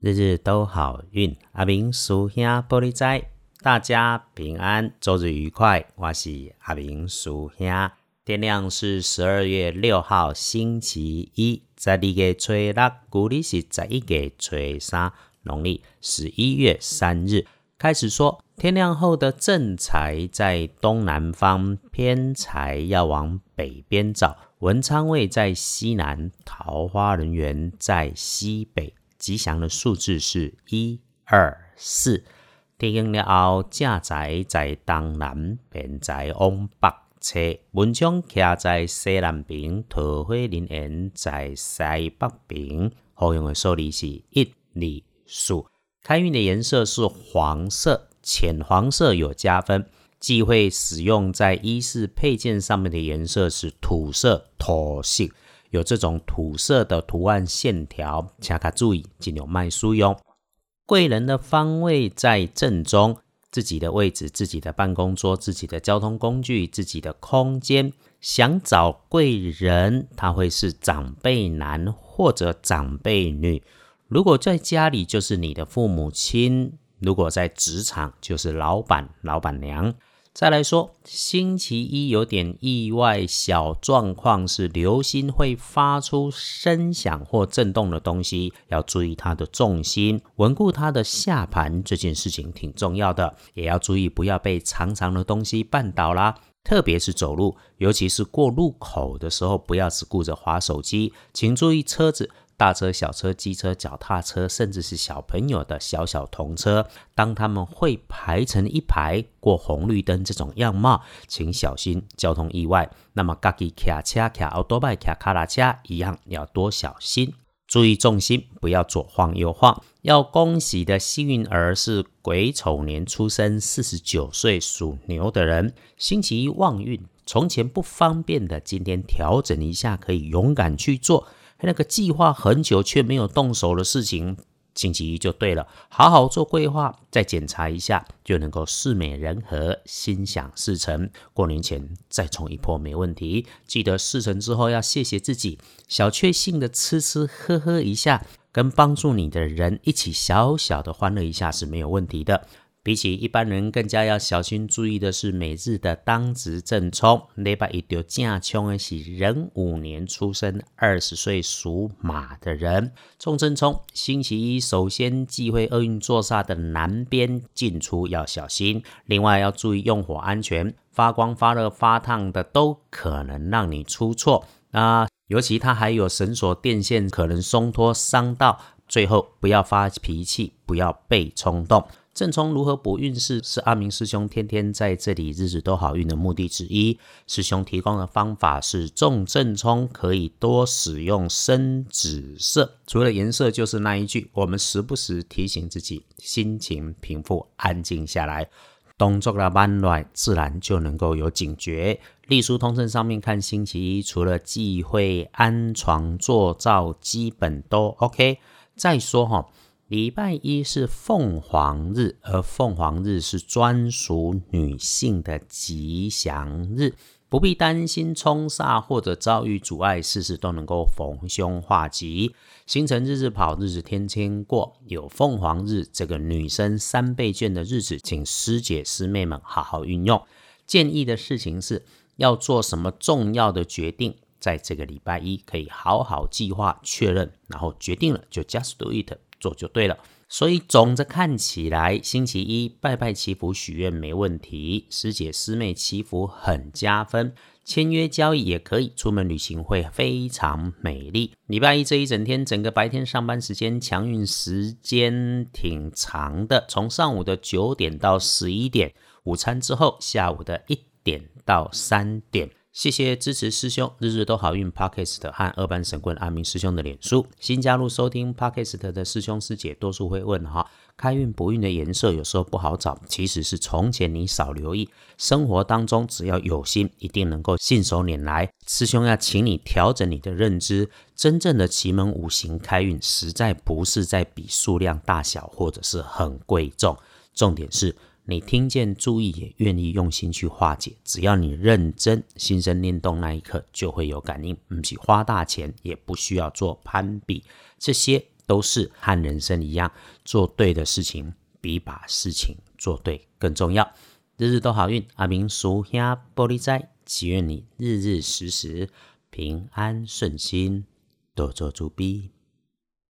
日日都好运，阿明叔兄玻璃斋，大家平安，周日愉快。我是阿明叔兄。天亮是十二月六号星期一，在二月初六，古历是十一月初三，农历十一月三日。开始说，天亮后的正财在东南方，偏财要往北边找。文昌位在西南，桃花人员在西北。吉祥的数字是一二四。天阴了后，正财在东南，偏财往北侧。文昌徛在西南边，桃花人缘在西北边。好用的数字是一二四。开运的颜色是黄色，浅黄色有加分。忌讳使用在衣饰配件上面的颜色是土色、土色。有这种土色的图案线条，请卡注意，尽量卖书用。贵人的方位在正中，自己的位置、自己的办公桌、自己的交通工具、自己的空间。想找贵人，他会是长辈男或者长辈女。如果在家里，就是你的父母亲；如果在职场，就是老板、老板娘。再来说，星期一有点意外，小状况是流星会发出声响或震动的东西，要注意它的重心，稳固它的下盘，这件事情挺重要的，也要注意不要被长长的东西绊倒啦。特别是走路，尤其是过路口的时候，不要只顾着划手机，请注意车子。大车、小车、机车、脚踏车，甚至是小朋友的小小童车，当他们会排成一排过红绿灯这种样貌，请小心交通意外。那么，嘎吉卡车、卡奥多拜、卡卡拉车一样，要多小心，注意重心，不要左晃右晃。要恭喜的幸运儿是癸丑年出生、四十九岁属牛的人，星期一旺运。从前不方便的，今天调整一下，可以勇敢去做。那个计划很久却没有动手的事情，星期一就对了。好好做规划，再检查一下，就能够事美人和，心想事成。过年前再冲一波没问题。记得事成之后要谢谢自己，小确幸的吃吃喝喝一下，跟帮助你的人一起小小的欢乐一下是没有问题的。比起一般人，更加要小心注意的是每日的当值正冲。礼拜一丢正冲的是壬午年出生、二十岁属马的人。冲正冲，星期一首先忌讳厄运坐煞的南边进出要小心。另外要注意用火安全，发光、发热、发烫的都可能让你出错。那尤其它还有绳索、电线可能松脱伤到。最后不要发脾气，不要被冲动。正冲如何补运势，是阿明师兄天天在这里日子都好运的目的之一。师兄提供的方法是重正冲，可以多使用深紫色。除了颜色，就是那一句，我们时不时提醒自己，心情平复，安静下来，动作的慢乱，自然就能够有警觉。隶书通胜上面看星期一，除了忌讳安床坐灶，基本都 OK。再说哈。礼拜一是凤凰日，而凤凰日是专属女性的吉祥日，不必担心冲煞或者遭遇阻碍，事事都能够逢凶化吉。星辰日日跑，日日天天过。有凤凰日这个女生三倍券的日子，请师姐师妹们好好运用。建议的事情是要做什么重要的决定，在这个礼拜一可以好好计划确认，然后决定了就 just do it。做就对了，所以总着看起来，星期一拜拜祈福许愿没问题，师姐师妹祈福很加分，签约交易也可以，出门旅行会非常美丽。礼拜一这一整天，整个白天上班时间强运时间挺长的，从上午的九点到十一点，午餐之后下午的一点到三点。谢谢支持师兄，日日都好运 Podcast 和二班神棍阿明师兄的脸书。新加入收听 Podcast 的师兄师姐，多数会问哈，开运不运的颜色有时候不好找，其实是从前你少留意，生活当中只要有心，一定能够信手拈来。师兄要请你调整你的认知，真正的奇门五行开运，实在不是在比数量大小或者是很贵重，重点是。你听见、注意，也愿意用心去化解。只要你认真、心生念动，那一刻就会有感应。不起花大钱，也不需要做攀比，这些都是和人生一样，做对的事情比把事情做对更重要。日日都好运，阿明叔兄玻璃斋，祈愿你日日时时平安顺心，多做主逼。